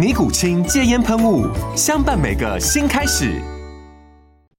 尼古清戒烟喷雾，相伴每个新开始。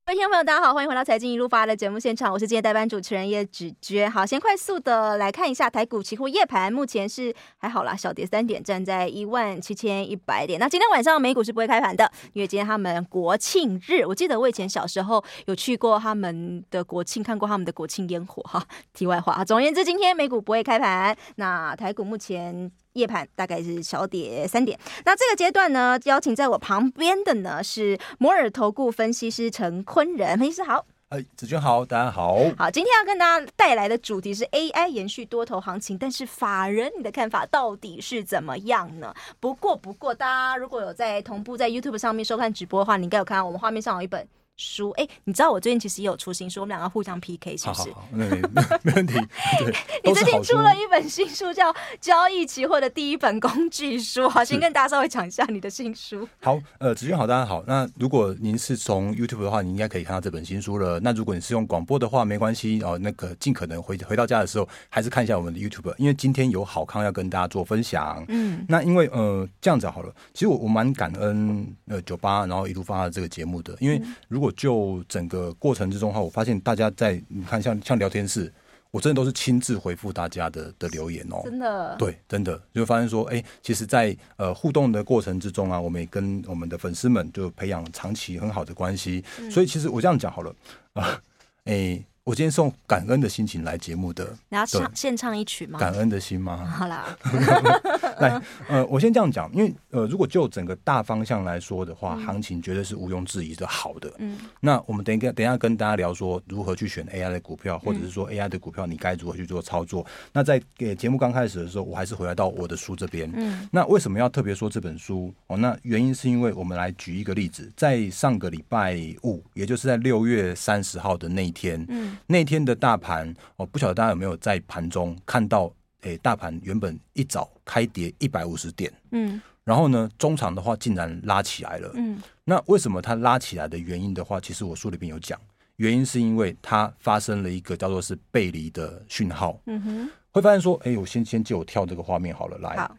各位听众朋友，大家好，欢迎回到财经一路发的节目现场，我是今天代班主持人叶芷娟。好，先快速的来看一下台股期货夜盘，目前是还好啦，小跌三点，站在一万七千一百点。那今天晚上美股是不会开盘的，因为今天他们国庆日。我记得我以前小时候有去过他们的国庆，看过他们的国庆烟火哈。题外话，总而言之，今天美股不会开盘。那台股目前。夜盘大概是小跌三点。那这个阶段呢，邀请在我旁边的呢是摩尔投顾分析师陈坤仁分析师好。哎，子君好，大家好。好，今天要跟大家带来的主题是 AI 延续多头行情，但是法人你的看法到底是怎么样呢？不过不过，大家如果有在同步在 YouTube 上面收看直播的话，你应该有看到我们画面上有一本。书哎，你知道我最近其实也有出新书，我们两个互相 PK 是不是？好好好，那没 没问题。对，你最近出了一本新书，叫《交易期货的第一本工具书》。好，先跟大家稍微讲一下你的新书。好，呃，子君好，大家好。那如果您是从 YouTube 的话，你应该可以看到这本新书了。那如果你是用广播的话，没关系哦。那个尽可能回回到家的时候，还是看一下我们的 YouTube，因为今天有好康要跟大家做分享。嗯，那因为呃这样子好了，其实我我蛮感恩呃九八，然后一路发这个节目的，因为如果就整个过程之中哈，我发现大家在你看像像聊天室，我真的都是亲自回复大家的的留言哦，真的，对，真的。就发现说，哎，其实在，在呃互动的过程之中啊，我们也跟我们的粉丝们就培养长期很好的关系，嗯、所以其实我这样讲好了啊，哎。我今天送感恩的心情来节目的，你要唱现唱一曲吗？感恩的心吗？好啦，来，呃，我先这样讲，因为呃，如果就整个大方向来说的话，嗯、行情绝对是毋庸置疑的好的。嗯，那我们等一个等一下跟大家聊说如何去选 AI 的股票，或者是说 AI 的股票你该如何去做操作。嗯、那在给节目刚开始的时候，我还是回来到我的书这边。嗯，那为什么要特别说这本书？哦，那原因是因为我们来举一个例子，在上个礼拜五，也就是在六月三十号的那一天，嗯。那天的大盘，我不晓得大家有没有在盘中看到，诶、欸，大盘原本一早开跌一百五十点，嗯，然后呢，中场的话竟然拉起来了，嗯，那为什么它拉起来的原因的话，其实我书里边有讲，原因是因为它发生了一个叫做是背离的讯号，嗯哼，会发现说，哎、欸，我先先借我跳这个画面好了，来，好。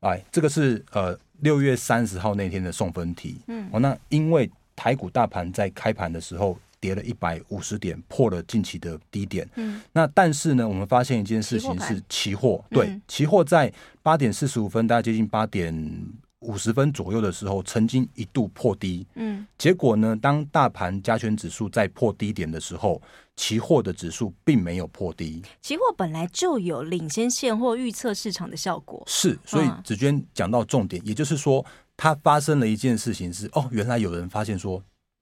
来，这个是呃六月三十号那天的送分题，嗯，哦，那因为台股大盘在开盘的时候。跌了一百五十点，破了近期的低点。嗯，那但是呢，我们发现一件事情是期货，对，嗯、期货在八点四十五分，大概接近八点五十分左右的时候，曾经一度破低。嗯，结果呢，当大盘加权指数在破低点的时候，期货的指数并没有破低。期货本来就有领先现货预测市场的效果。是，所以子娟讲到重点，嗯、也就是说，它发生了一件事情是，哦，原来有人发现说，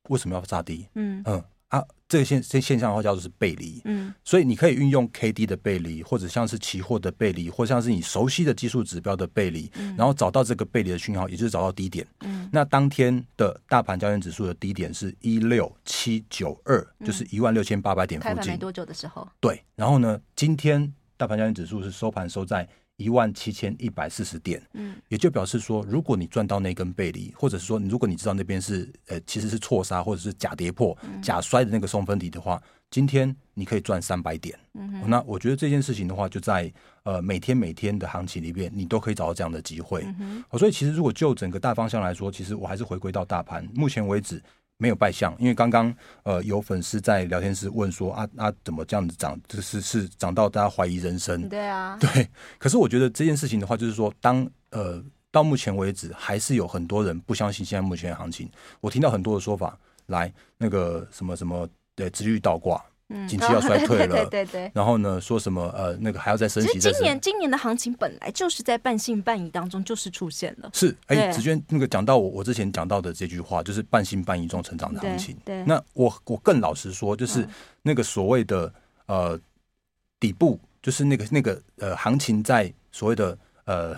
为什么要杀低？嗯。嗯。啊，这个现现现象的话叫做是背离，嗯，所以你可以运用 K D 的背离，或者像是期货的背离，或像是你熟悉的技术指标的背离，嗯，然后找到这个背离的讯号，也就是找到低点，嗯，那当天的大盘交易指数的低点是一六七九二，就是一万六千八百点附近，开盘没多久的时候，对，然后呢，今天大盘交易指数是收盘收在。一万七千一百四十点，嗯，也就表示说，如果你赚到那根背离，或者是说，如果你知道那边是呃其实是错杀或者是假跌破、嗯、假摔的那个送分题的话，今天你可以赚三百点。那我觉得这件事情的话，就在呃每天每天的行情里边，你都可以找到这样的机会。所以其实如果就整个大方向来说，其实我还是回归到大盘，目前为止。没有败相，因为刚刚呃有粉丝在聊天室问说啊啊怎么这样子涨，就是是涨到大家怀疑人生。对啊，对。可是我觉得这件事情的话，就是说当呃到目前为止，还是有很多人不相信现在目前的行情。我听到很多的说法，来那个什么什么对，殖利率倒挂。景气要衰退了，对对对。然后呢，说什么呃，那个还要再升息。其实今年今年的行情本来就是在半信半疑当中，就是出现了。是，哎，子娟那个讲到我我之前讲到的这句话，就是半信半疑中成长的行情。对。那我我更老实说，就是那个所谓的呃底部，就是那个那个呃行情在所谓的呃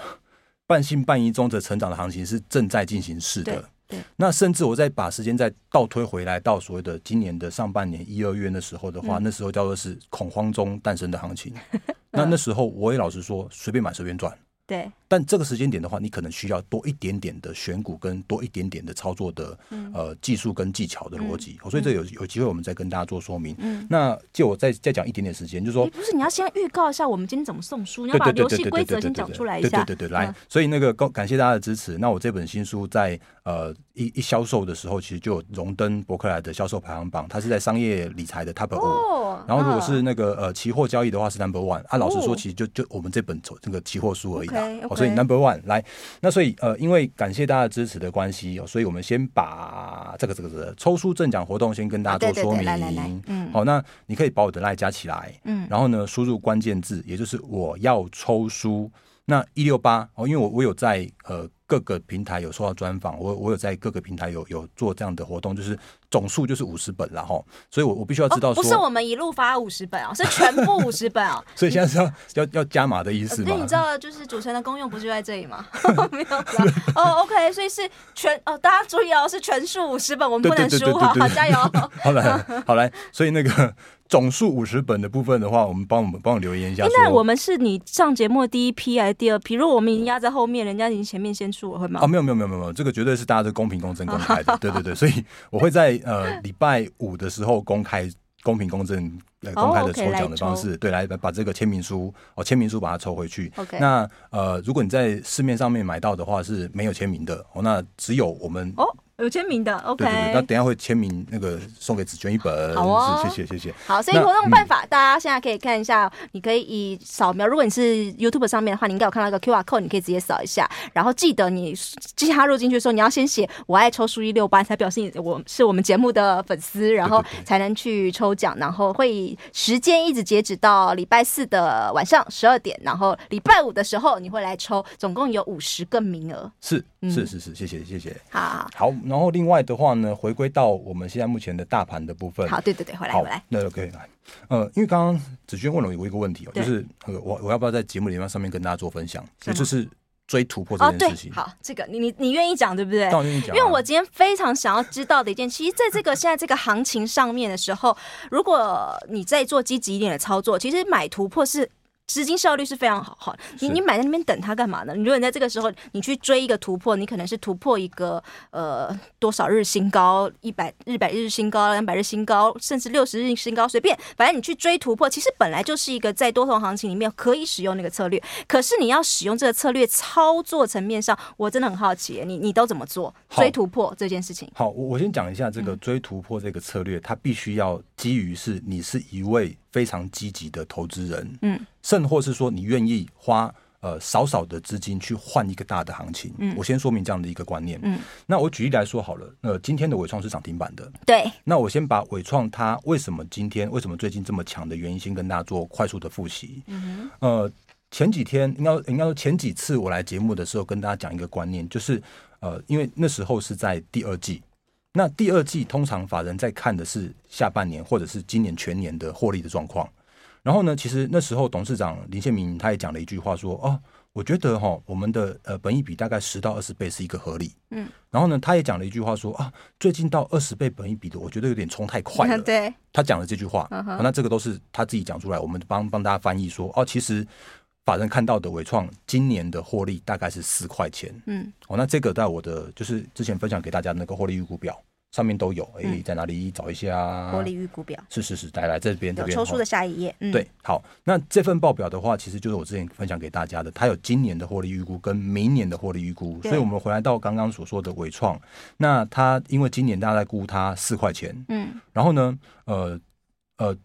半信半疑中的成长的行情是正在进行式的。对，那甚至我再把时间再倒推回来到所谓的今年的上半年一二月的时候的话，嗯、那时候叫做是恐慌中诞生的行情。嗯、那那时候我也老实说，随便买随便赚。对，但这个时间点的话，你可能需要多一点点的选股跟多一点点的操作的、嗯、呃技术跟技巧的逻辑，嗯、所以这有有机会我们再跟大家做说明。嗯，那就我再再讲一点点时间，就是说，不是你要先预告一下我们今天怎么送书，你要把游戏规则先讲出来一下。对对对对，来，所以那个感感谢大家的支持。那我这本新书在呃一一销售的时候，其实就有荣登伯克莱的销售排行榜，它是在商业理财的 Top 五、哦。然后如果是那个呃期货交易的话是 Number One。啊，老实说，其实就就我们这本这个期货书而已。Okay, okay. 所以 Number One 来，那所以呃，因为感谢大家支持的关系哦，所以我们先把这个这个这个抽书赠奖活动先跟大家做说明。啊、来来来，嗯，好，那你可以把我的 LINE 加起来，嗯，然后呢，输入关键字，也就是我要抽书，那一六八哦，因为我我有在呃。各个平台有受到专访，我我有在各个平台有有做这样的活动，就是总数就是五十本了哈，所以我我必须要知道说，不是我们一路发五十本哦，是全部五十本哦，所以现在是要要要加码的意思吗？那你知道 就是主持人的功用不就在这里吗？没有啦哦，OK，所以是全哦，大家注意哦，是全数五十本，我们不能输哈，好加油，好来好来，所以那个。总数五十本的部分的话，我们帮我们帮我留言一下。那我们是你上节目的第一批还是第二批？如果我们已经压在后面，人家已经前面先出，我会吗？哦，没有没有没有没有，这个绝对是大家的公平公正公开的。对对对，所以我会在呃礼拜五的时候公开公平公正呃公开的抽奖的方式，对，来把这个签名书哦签名书把它抽回去。那呃如果你在市面上面买到的话是没有签名的哦，那只有我们哦。有签名的，OK。对对对，那等一下会签名，那个送给子娟一本。好哦，谢谢谢谢。好，所以活动办法，大家现在可以看一下，你可以以扫描。如果你是 YouTube 上面的话，你应该有看到一个 QR code，你可以直接扫一下。然后记得你加入进去的时候，你要先写“我爱抽书一六八”，才表示你我是我们节目的粉丝，然后才能去抽奖。然后会时间一直截止到礼拜四的晚上十二点，然后礼拜五的时候你会来抽，总共有五十个名额。是是是是，谢谢谢谢。好好，好，然后另外的话。呢，回归到我们现在目前的大盘的部分。好，对对对，回来回来。那 OK 来，呃，因为刚刚子轩问了我一个问题哦，就是我我要不要在节目里面上面跟大家做分享？也就是追突破这件事情。好，这个你你你愿意讲对不对？当然愿意讲。因为我今天非常想要知道的一件，其实在这个现在这个行情上面的时候，如果你在做积极一点的操作，其实买突破是。资金效率是非常好，好，你你买在那边等它干嘛呢？你如果你在这个时候你去追一个突破，你可能是突破一个呃多少日新高，一百日百日新高，两百日新高，甚至六十日新高，随便，反正你去追突破，其实本来就是一个在多头行情里面可以使用那个策略。可是你要使用这个策略操作层面上，我真的很好奇，你你都怎么做追突破这件事情？好，我我先讲一下这个追突破这个策略，嗯、它必须要基于是你是一位。非常积极的投资人，嗯，甚或是说你愿意花呃少少的资金去换一个大的行情，嗯，我先说明这样的一个观念，嗯，那我举例来说好了，呃，今天的伟创是涨停板的，对，那我先把伟创它为什么今天为什么最近这么强的原因，先跟大家做快速的复习，嗯，呃，前几天应该应该说前几次我来节目的时候，跟大家讲一个观念，就是呃，因为那时候是在第二季。那第二季通常法人在看的是下半年或者是今年全年的获利的状况，然后呢，其实那时候董事长林宪明他也讲了一句话说：“哦，我觉得哈，我们的呃本益比大概十到二十倍是一个合理。”嗯，然后呢，他也讲了一句话说：“啊，最近到二十倍本益比的，我觉得有点冲太快了。”对，他讲了这句话，那这个都是他自己讲出来，我们帮帮大家翻译说：“哦，其实。”法人看到的伟创今年的获利大概是四块钱，嗯，哦，那这个在我的就是之前分享给大家的那个获利预估表上面都有，哎、嗯。欸，在哪里找一下？获利预估表。是是是，来来这边这边抽出的下一页，嗯，对，好，那这份报表的话，其实就是我之前分享给大家的，它有今年的获利预估跟明年的获利预估，所以我们回来到刚刚所说的伟创，那它因为今年大家在估它四块钱，嗯，然后呢，呃呃。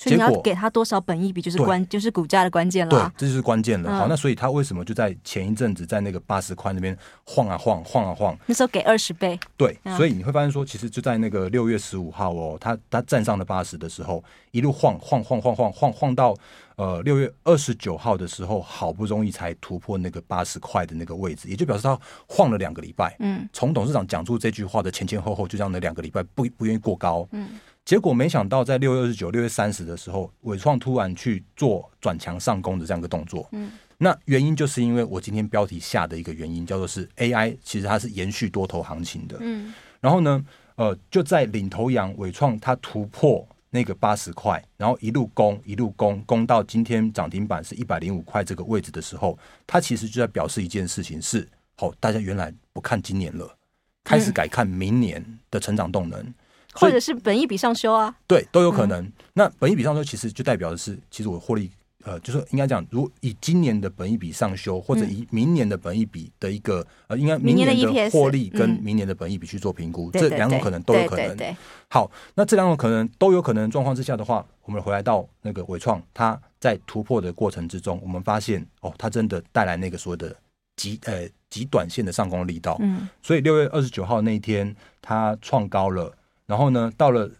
所以你要给他多少本益比，就是关，就是股价的关键了。对，这就是关键了。好，那所以他为什么就在前一阵子在那个八十块那边晃啊晃，晃啊晃？那时候给二十倍。对，所以你会发现说，其实就在那个六月十五号哦，他他站上了八十的时候，一路晃晃晃晃晃晃晃到呃六月二十九号的时候，好不容易才突破那个八十块的那个位置，也就表示他晃了两个礼拜。嗯，从董事长讲出这句话的前前后后，就这样的两个礼拜不不愿意过高。嗯。结果没想到，在六月二十九、六月三十的时候，伟创突然去做转强上攻的这样一个动作。嗯，那原因就是因为我今天标题下的一个原因，叫做是 AI，其实它是延续多头行情的。嗯，然后呢，呃，就在领头羊伟创它突破那个八十块，然后一路攻，一路攻，攻到今天涨停板是一百零五块这个位置的时候，它其实就在表示一件事情是：好，大家原来不看今年了，开始改看明年的成长动能。或者是本一笔上修啊，对，都有可能。嗯、那本一笔上修其实就代表的是，其实我获利，呃，就是应该讲，如果以今年的本一笔上修，或者以明年的本一笔的一个，呃，应该明年的获利跟明年的本一笔去做评估，嗯、这两种可能都有可能。好，那这两种可能都有可能状况之下的话，我们回来到那个伟创，它在突破的过程之中，我们发现哦，它真的带来那个所谓的极呃极短线的上攻力道。嗯，所以六月二十九号那一天，它创高了。然后呢，到了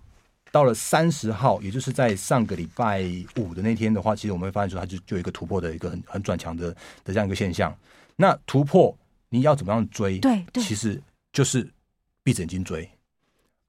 到了三十号，也就是在上个礼拜五的那天的话，其实我们会发现说，它就就有一个突破的一个很很转强的的这样一个现象。那突破你要怎么样追？对，对，其实就是闭着眼睛追。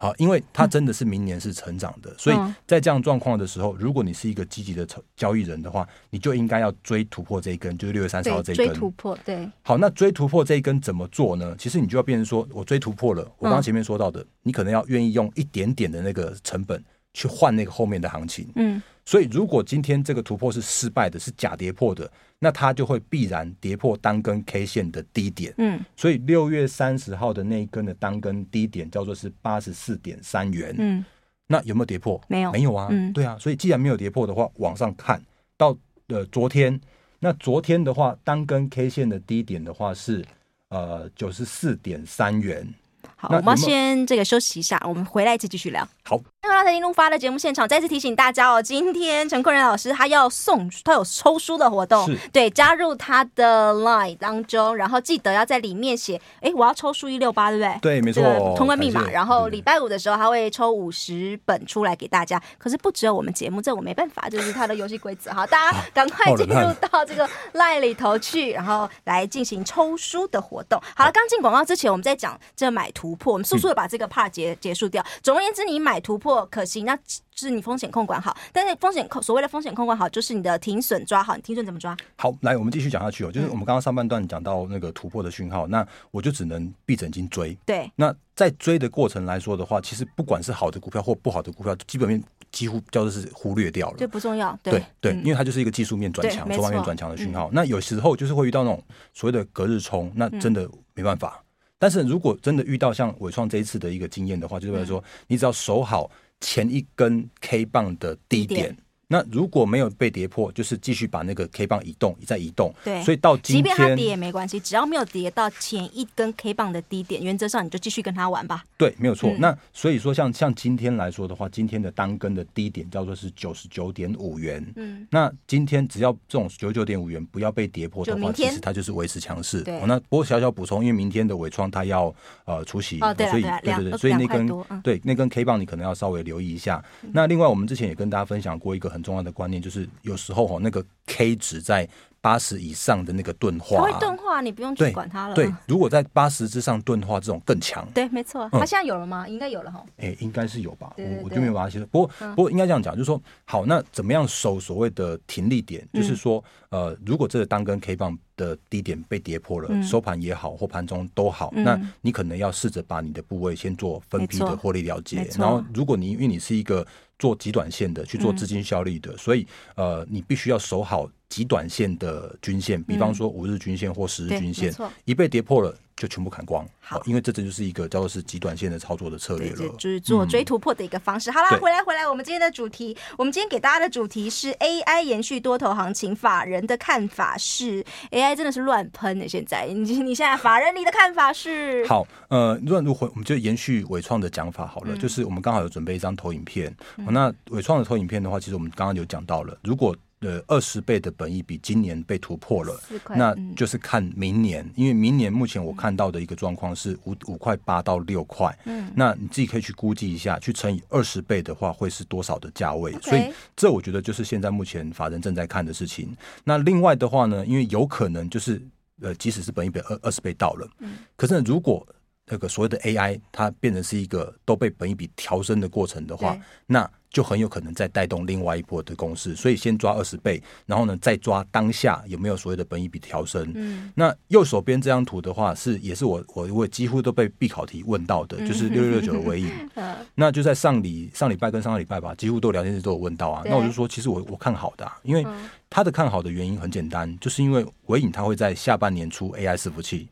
好，因为它真的是明年是成长的，嗯、所以在这样状况的时候，如果你是一个积极的交易人的话，你就应该要追突破这一根，就是六月三十号这一根。追突破，对。好，那追突破这一根怎么做呢？其实你就要变成说，我追突破了，我刚刚前面说到的，嗯、你可能要愿意用一点点的那个成本去换那个后面的行情。嗯。所以，如果今天这个突破是失败的，是假跌破的，那它就会必然跌破单根 K 线的低点。嗯，所以六月三十号的那一根的单根低点叫做是八十四点三元。嗯，那有没有跌破？没有，没有啊。嗯，对啊。所以既然没有跌破的话，往上看到呃昨天，那昨天的话单根 K 线的低点的话是呃九十四点三元。好，我们要先这个休息一下，我们回来再继续聊。好。欢迎来到财经路发的节目现场，再次提醒大家哦，今天陈坤仁老师他要送，他有抽书的活动，对，加入他的 Line 当中，然后记得要在里面写，哎，我要抽书一六八，对不对？对，没错，通关密码。然后礼拜五的时候他会抽五十本出来给大家，可是不只有我们节目，这我没办法，就是他的游戏规则。好，大家赶快进入到这个 Line 里头去，然后来进行抽书的活动。好了，刚进广告之前，我们在讲这买突破，我们速速的把这个 part 结结束掉。总而言之，你买突破。可行，那是你风险控管好。但是风险控所谓的风险控管好，就是你的停损抓好。你停损怎么抓？好，来，我们继续讲下去哦。就是我们刚刚上半段讲到那个突破的讯号，嗯、那我就只能闭着眼睛追。对。那在追的过程来说的话，其实不管是好的股票或不好的股票，基本面几乎叫做是忽略掉了，就不重要。对对，因为它就是一个技术面转强、筹码面转强的讯号。嗯、那有时候就是会遇到那种所谓的隔日冲，那真的没办法。嗯、但是如果真的遇到像伟创这一次的一个经验的话，就是说你只要守好。前一根 K 棒的低点。那如果没有被跌破，就是继续把那个 K 棒移动，再移动。对，所以到今天，即便它跌也没关系，只要没有跌到前一根 K 棒的低点，原则上你就继续跟它玩吧。对，没有错。嗯、那所以说像，像像今天来说的话，今天的单根的低点叫做是九十九点五元。嗯，那今天只要这种九十九点五元不要被跌破的话，其实它就是维持强势。对、哦，那不过小小补充，因为明天的伟创它要呃出席，哦、对所以对对对，所以那根、嗯、对那根 K 棒你可能要稍微留意一下。嗯、那另外我们之前也跟大家分享过一个很重要的观念，就是。有时候哈，那个 K 值在八十以上的那个钝化，它会钝化，你不用去管它了。对，如果在八十之上钝化，这种更强。对，没错。它现在有了吗？应该有了哈。哎，应该是有吧。我我就没有把它写。不过不过应该这样讲，就是说，好，那怎么样守所谓的停利点？就是说，呃，如果这个单根 K 棒的低点被跌破了，收盘也好或盘中都好，那你可能要试着把你的部位先做分批的获利了结。然后，如果你因为你是一个做极短线的，去做资金效率的，嗯、所以呃，你必须要守好极短线的均线，比方说五日均线或十日均线，嗯、一被跌破了。就全部砍光，好，因为这这就是一个叫做是极短线的操作的策略了，就是做追突破的一个方式。嗯、好啦，回来回来，我们今天的主题，我们今天给大家的主题是 AI 延续多头行情，法人的看法是 AI 真的是乱喷的。现在，你你现在法人你的看法是？好，呃，如果如果我们就延续伟创的讲法好了，嗯、就是我们刚好有准备一张投影片，嗯、那伟创的投影片的话，其实我们刚刚有讲到了，如果呃，二十倍的本益比今年被突破了，那就是看明年，因为明年目前我看到的一个状况是五五块八到六块，嗯，那你自己可以去估计一下，去乘以二十倍的话会是多少的价位？所以这我觉得就是现在目前法人正在看的事情。那另外的话呢，因为有可能就是呃，即使是本益比二二十倍到了，嗯，可是，如果那个所谓的 AI 它变成是一个都被本一笔调升的过程的话，那就很有可能再带动另外一波的攻势，所以先抓二十倍，然后呢再抓当下有没有所谓的本一笔调升。嗯，那右手边这张图的话是也是我我我几乎都被必考题问到的，就是六六六九的尾影。嗯，那就在上礼上礼拜跟上个礼拜吧，几乎都聊天室都有问到啊。那我就说，其实我我看好的，啊，因为他的看好的原因很简单，就是因为尾影它会在下半年出 AI 伺服器。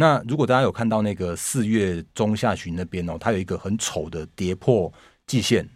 那如果大家有看到那个四月中下旬那边哦，它有一个很丑的跌破季线。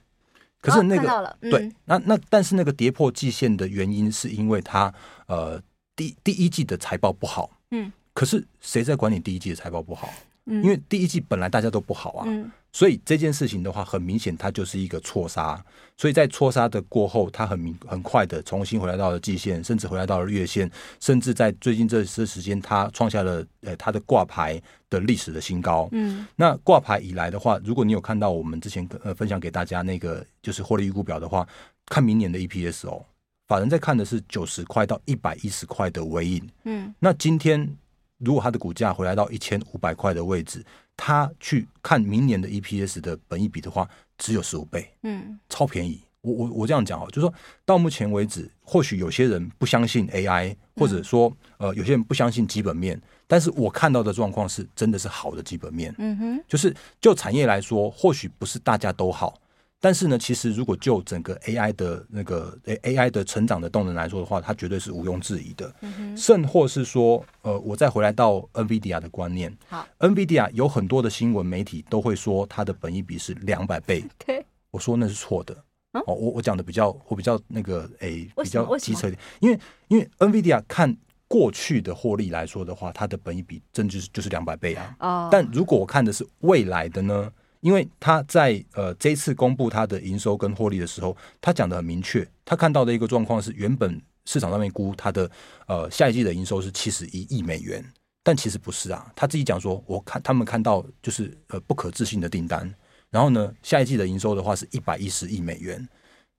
可是那个、哦嗯、对，那那但是那个跌破季线的原因是因为它呃第第一季的财报不好，嗯，可是谁在管你第一季的财报不好？嗯，因为第一季本来大家都不好啊，嗯。所以这件事情的话，很明显它就是一个错杀。所以在错杀的过后，它很明很快的重新回来到了季线，甚至回来到了月线，甚至在最近这这时间，它创下了呃它的挂牌的历史的新高。嗯，那挂牌以来的话，如果你有看到我们之前呃分享给大家那个就是获利预估表的话，看明年的 EPS 哦，法人在看的是九十块到一百一十块的尾影。嗯，那今天如果它的股价回来到一千五百块的位置。他去看明年的 EPS 的本益比的话，只有十五倍，嗯，超便宜。我我我这样讲哦，就是说到目前为止，或许有些人不相信 AI，或者说呃，有些人不相信基本面，但是我看到的状况是真的是好的基本面，嗯哼，就是就产业来说，或许不是大家都好。但是呢，其实如果就整个 AI 的那个 AI 的成长的动能来说的话，它绝对是毋庸置疑的。嗯、哼甚或是说，呃，我再回来到 NVIDIA 的观念。好，NVIDIA 有很多的新闻媒体都会说它的本益比是两百倍。Okay. 我说那是错的。嗯、哦，我我讲的比较我比较那个诶比较机车一点，因为因为 NVIDIA 看过去的获利来说的话，它的本益比真就是就是两百倍啊。哦、但如果我看的是未来的呢？因为他在呃这一次公布他的营收跟获利的时候，他讲得很明确，他看到的一个状况是，原本市场上面估他的呃下一季的营收是七十一亿美元，但其实不是啊，他自己讲说，我看他们看到就是呃不可置信的订单，然后呢，下一季的营收的话是一百一十亿美元，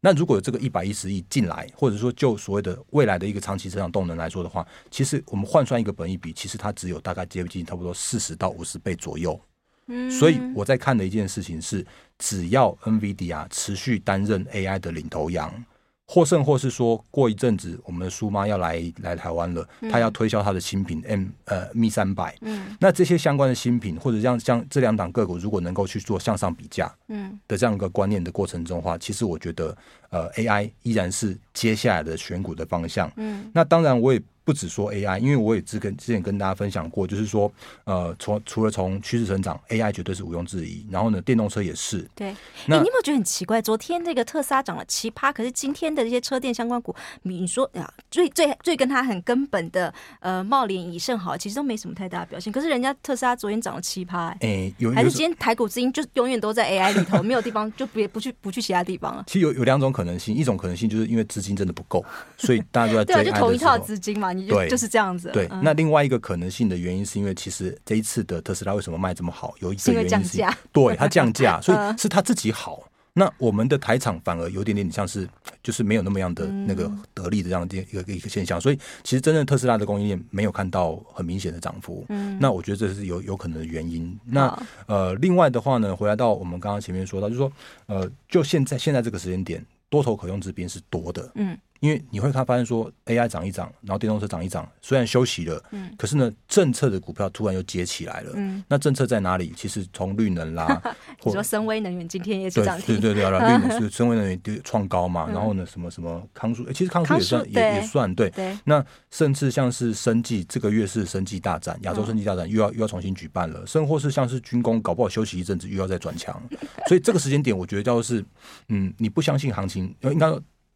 那如果有这个一百一十亿进来，或者说就所谓的未来的一个长期成长动能来说的话，其实我们换算一个本益比，其实它只有大概接近差不多四十到五十倍左右。所以我在看的一件事情是，只要 NVIDIA 持续担任 AI 的领头羊，或甚或是说过一阵子，我们的苏妈要来来台湾了，她要推销她的新品 M 呃 M 三百，嗯，那这些相关的新品或者像像这两档个股，如果能够去做向上比价，嗯。的这样一个观念的过程中的话，其实我觉得呃 AI 依然是接下来的选股的方向，嗯，那当然我也。不止说 AI，因为我也之跟之前跟大家分享过，就是说，呃，从除了从趋势成长，AI 绝对是毋庸置疑。然后呢，电动车也是。对。那、欸、你有没有觉得很奇怪？昨天这个特斯拉涨了七趴，可是今天的这些车电相关股，你说啊，最最最跟它很根本的呃茂联、以盛好，其实都没什么太大的表现。可是人家特斯拉昨天涨了七趴，哎、欸，有还是今天台股资金就永远都在 AI 里头，没有地方就别不去不去其他地方了。其实有有两种可能性，一种可能性就是因为资金真的不够，所以大家就在 对啊，就同一套资金嘛。对，就是这样子。对，那另外一个可能性的原因，是因为其实这一次的特斯拉为什么卖这么好？有一个原因是，对，它降价，所以是它自己好。那我们的台厂反而有点点像是，就是没有那么样的那个得力的这样的一个一个现象。所以其实真正特斯拉的供应链没有看到很明显的涨幅。嗯，那我觉得这是有有可能的原因。那呃，另外的话呢，回来到我们刚刚前面说到，就是说呃，就现在现在这个时间点。多头可用之兵是多的，嗯，因为你会看发现说 AI 涨一涨，然后电动车涨一涨，虽然休息了，嗯，可是呢，政策的股票突然又接起来了，嗯，那政策在哪里？其实从绿能啦，你说深威能源今天也是涨。对对对对，绿能是森威能源创高嘛，然后呢，什么什么康舒，其实康舒也算也也算对，那甚至像是生技，这个月是生技大战，亚洲生技大战又要又要重新举办了，甚或是像是军工，搞不好休息一阵子又要再转强，所以这个时间点，我觉得叫做是，嗯，你不相信行情，应该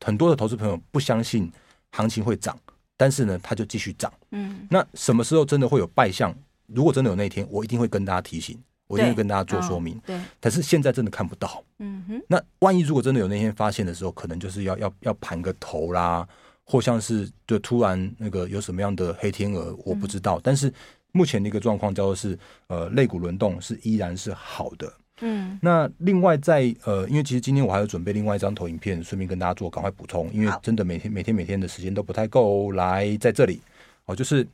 很多的投资朋友不相信。行情会涨，但是呢，它就继续涨。嗯，那什么时候真的会有败象？如果真的有那一天，我一定会跟大家提醒，我一定会跟大家做说明。哦、对，但是现在真的看不到。嗯哼，那万一如果真的有那天发现的时候，可能就是要要要盘个头啦，或像是就突然那个有什么样的黑天鹅，我不知道。嗯、但是目前的一个状况叫做是，呃，肋骨轮动是依然是好的。嗯，那另外在呃，因为其实今天我还有准备另外一张投影片，顺便跟大家做赶快补充，因为真的每天每天每天的时间都不太够。来，在这里哦，就是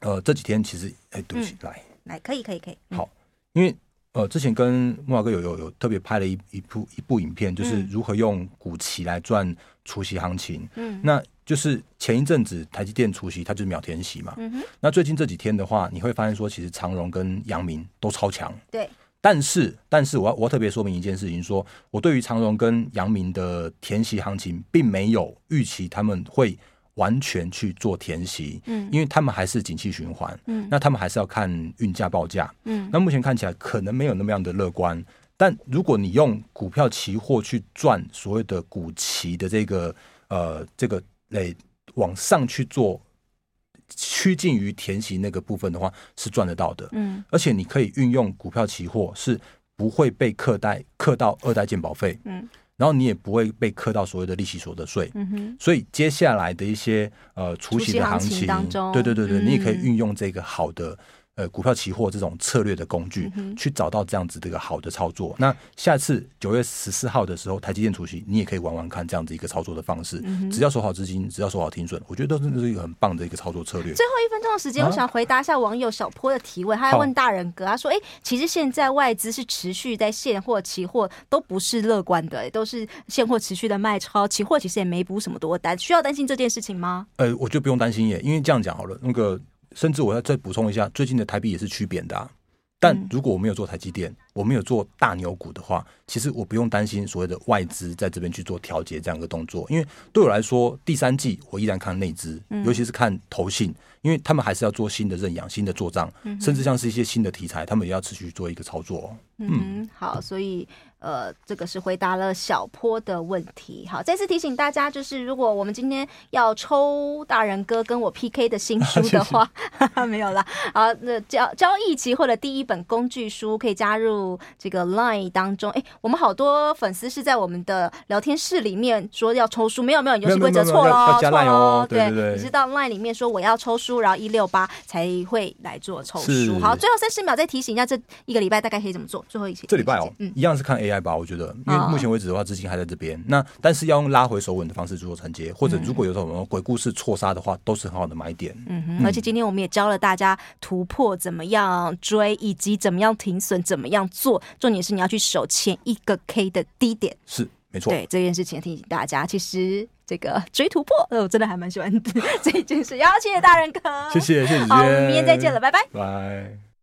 呃这几天其实哎，对不起，来来可以可以可以。好，因为呃之前跟木华哥有有有特别拍了一一部一部影片，就是如何用股期来赚除夕行情。嗯，那就是前一阵子台积电除夕，它就是秒填息嘛。嗯哼。那最近这几天的话，你会发现说，其实长荣跟阳明都超强。对。但是，但是我要我要特别说明一件事情说，说我对于长荣跟阳明的填息行情，并没有预期他们会完全去做填息，嗯，因为他们还是景气循环，嗯，那他们还是要看运价报价，嗯，那目前看起来可能没有那么样的乐观。但如果你用股票期货去赚所谓的股期的这个呃这个类往上去做。趋近于填息那个部分的话，是赚得到的。嗯，而且你可以运用股票期货，是不会被课贷课到二代健保费。嗯，然后你也不会被课到所谓的利息所得税。嗯哼，所以接下来的一些呃除息的行情，对对对对，嗯、你也可以运用这个好的。呃，股票期货这种策略的工具，去找到这样子的一个好的操作。嗯、那下次九月十四号的时候，台积电除息，你也可以玩玩看这样子一个操作的方式。嗯、只要守好资金，只要守好停损，我觉得都是一个很棒的一个操作策略。最后一分钟的时间，我想回答一下网友小坡的提问。啊、他还问大人哥，他说：“哎、欸，其实现在外资是持续在现货、期货都不是乐观的，都是现货持续的卖超，期货其实也没补什么多单，需要担心这件事情吗？”呃，我就不用担心耶，因为这样讲好了，那个。甚至我要再补充一下，最近的台币也是趋贬的啊。但如果我没有做台积电，我没有做大牛股的话，其实我不用担心所谓的外资在这边去做调节这样一个动作，因为对我来说，第三季我依然看内资，尤其是看投信，因为他们还是要做新的认养、新的做账，甚至像是一些新的题材，他们也要持续做一个操作。嗯，好，所以。呃，这个是回答了小坡的问题。好，再次提醒大家，就是如果我们今天要抽大人哥跟我 PK 的新书的话，没有啦。好，那交交易期或者第一本工具书可以加入这个 Line 当中。哎，我们好多粉丝是在我们的聊天室里面说要抽书，没有没有，游戏规则错喽，错了。对，你是到 Line 里面说我要抽书，然后一六八才会来做抽书。好，最后三十秒再提醒一下，这一个礼拜大概可以怎么做？最后一期这礼拜哦，嗯，一样是看 AI。吧，我觉得，因为目前为止的话，资金还在这边。那但是要用拉回手稳的方式去做承接，或者如果有什么鬼故事错杀的话，都是很好的买点。嗯哼，而且今天我们也教了大家突破怎么样追，以及怎么样停损，怎么样做。重点是你要去守前一个 K 的低点。是，没错。对这件事情提醒大家，其实这个追突破，呃，我真的还蛮喜欢 这件事。要谢谢大人哥，谢谢谢谢，好，我们明天再见了，拜拜，拜。